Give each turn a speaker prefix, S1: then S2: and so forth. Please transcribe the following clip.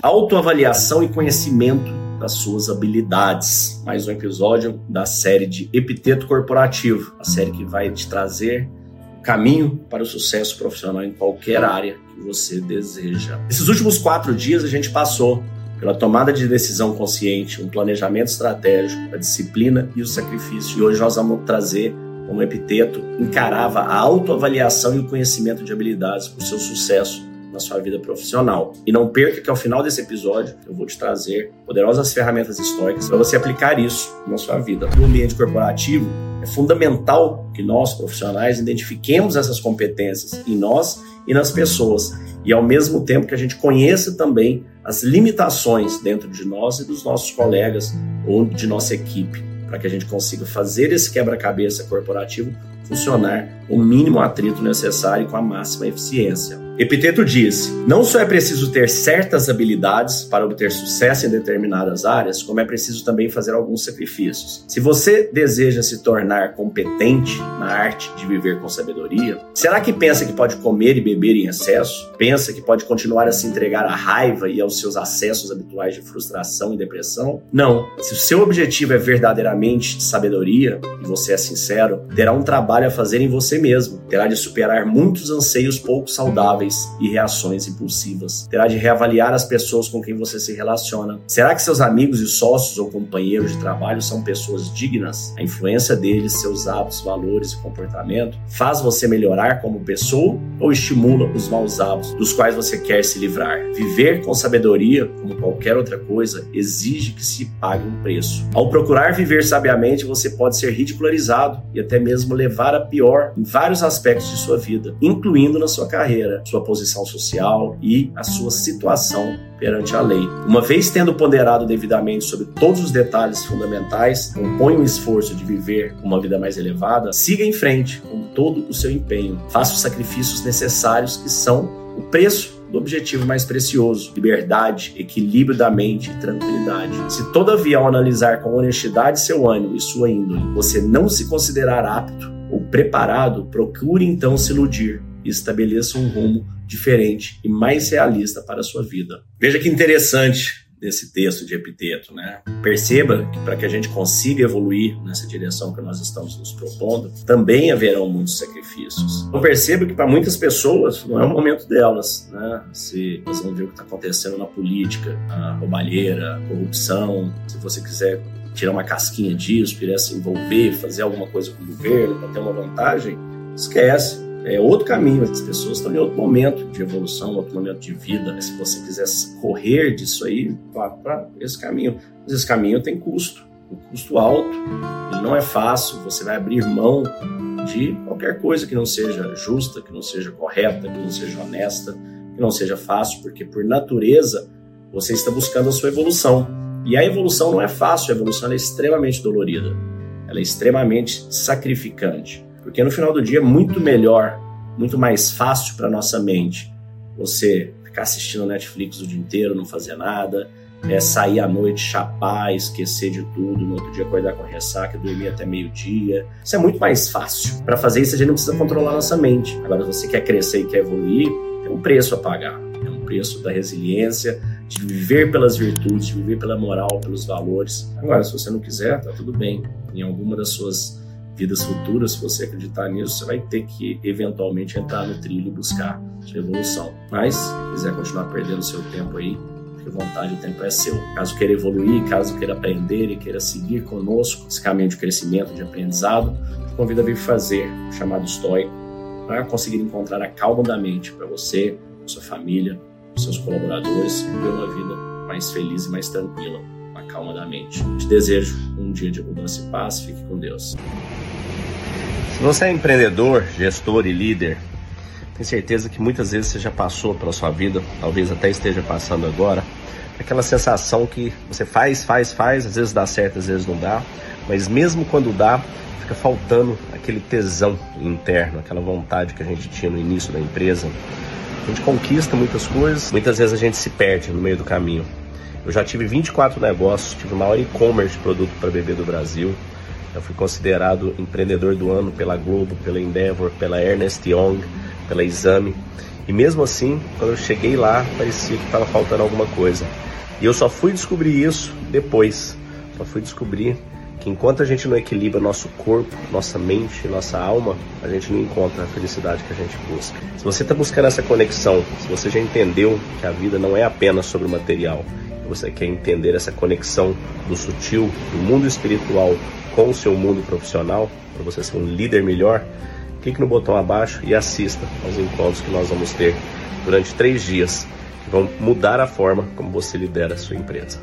S1: Autoavaliação e conhecimento das suas habilidades. Mais um episódio da série de Epiteto Corporativo, a série que vai te trazer caminho para o sucesso profissional em qualquer área que você deseja. Esses últimos quatro dias a gente passou pela tomada de decisão consciente, um planejamento estratégico, a disciplina e o sacrifício. E hoje nós vamos trazer como epiteto encarava a autoavaliação e o conhecimento de habilidades para o seu sucesso na sua vida profissional. E não perca que ao final desse episódio eu vou te trazer poderosas ferramentas históricas para você aplicar isso na sua vida. No ambiente corporativo, é fundamental que nós, profissionais, identifiquemos essas competências em nós e nas pessoas. E ao mesmo tempo que a gente conheça também as limitações dentro de nós e dos nossos colegas ou de nossa equipe, para que a gente consiga fazer esse quebra-cabeça corporativo funcionar o mínimo atrito necessário com a máxima eficiência. Epiteto disse: não só é preciso ter certas habilidades para obter sucesso em determinadas áreas, como é preciso também fazer alguns sacrifícios. Se você deseja se tornar competente na arte de viver com sabedoria, será que pensa que pode comer e beber em excesso? Pensa que pode continuar a se entregar à raiva e aos seus acessos habituais de frustração e depressão? Não. Se o seu objetivo é verdadeiramente sabedoria, e você é sincero, terá um trabalho a fazer em você mesmo. Terá de superar muitos anseios pouco saudáveis e reações impulsivas. Terá de reavaliar as pessoas com quem você se relaciona. Será que seus amigos e sócios ou companheiros de trabalho são pessoas dignas? A influência deles, seus hábitos, valores e comportamento faz você melhorar como pessoa ou estimula os maus hábitos dos quais você quer se livrar? Viver com sabedoria, como qualquer outra coisa, exige que se pague um preço. Ao procurar viver sabiamente, você pode ser ridicularizado e até mesmo levar a pior vários aspectos de sua vida, incluindo na sua carreira, sua posição social e a sua situação perante a lei. Uma vez tendo ponderado devidamente sobre todos os detalhes fundamentais, compõe o esforço de viver uma vida mais elevada, siga em frente com todo o seu empenho. Faça os sacrifícios necessários que são o preço do objetivo mais precioso: liberdade, equilíbrio da mente e tranquilidade. Se, todavia, ao analisar com honestidade seu ânimo e sua índole, você não se considerar apto preparado, procure então se iludir e estabeleça um rumo diferente e mais realista para a sua vida. Veja que interessante desse texto de Epiteto, né? Perceba que para que a gente consiga evoluir nessa direção que nós estamos nos propondo, também haverão muitos sacrifícios. Então perceba que para muitas pessoas não é o momento delas, né? Se nós vamos ver o que está acontecendo na política, a roubalheira, a corrupção, se você quiser tirar uma casquinha disso, querer se envolver, fazer alguma coisa com o governo para ter uma vantagem, esquece é outro caminho. As pessoas estão em outro momento de evolução, outro momento de vida. Se você quiser correr disso aí, vá para esse caminho. Mas esse caminho tem custo, um custo alto. Ele não é fácil. Você vai abrir mão de qualquer coisa que não seja justa, que não seja correta, que não seja honesta, que não seja fácil, porque por natureza você está buscando a sua evolução. E a evolução não é fácil, a evolução é extremamente dolorida. Ela é extremamente sacrificante. Porque no final do dia é muito melhor, muito mais fácil para nossa mente você ficar assistindo Netflix o dia inteiro, não fazer nada, é sair à noite, chapar, esquecer de tudo, no outro dia acordar com ressaca, dormir até meio-dia. Isso é muito mais fácil. Para fazer isso, a gente não precisa controlar nossa mente. Agora, se você quer crescer e quer evoluir, tem um preço a pagar. É um preço da resiliência, de viver pelas virtudes, de viver pela moral, pelos valores. Agora, se você não quiser, tá tudo bem. Em alguma das suas vidas futuras, se você acreditar nisso, você vai ter que eventualmente entrar no trilho e buscar sua evolução. Mas, se quiser continuar perdendo seu tempo aí, fique à vontade, o tempo é seu. Caso queira evoluir, caso queira aprender e queira seguir conosco esse caminho de crescimento, de aprendizado, te convido a vir fazer o chamado estoico para conseguir encontrar a calma da mente para você, sua família, seus colaboradores, viver uma vida mais feliz e mais tranquila, a calma da mente. Te desejo um dia de abundância e paz. Fique com Deus.
S2: Se você é empreendedor, gestor e líder, tenho certeza que muitas vezes você já passou pela sua vida, talvez até esteja passando agora, aquela sensação que você faz, faz, faz, às vezes dá certo, às vezes não dá, mas mesmo quando dá, fica faltando aquele tesão interno, aquela vontade que a gente tinha no início da empresa. A gente conquista muitas coisas, muitas vezes a gente se perde no meio do caminho. Eu já tive 24 negócios, tive o maior e-commerce de produto para bebê do Brasil, eu fui considerado empreendedor do ano pela Globo, pela Endeavor, pela Ernest Young, pela Exame. E mesmo assim, quando eu cheguei lá, parecia que estava faltando alguma coisa. E eu só fui descobrir isso depois. Só fui descobrir que enquanto a gente não equilibra nosso corpo, nossa mente, nossa alma, a gente não encontra a felicidade que a gente busca. Se você está buscando essa conexão, se você já entendeu que a vida não é apenas sobre o material, você quer entender essa conexão do sutil, do mundo espiritual com o seu mundo profissional, para você ser um líder melhor, clique no botão abaixo e assista aos encontros que nós vamos ter durante três dias, que vão mudar a forma como você lidera a sua empresa.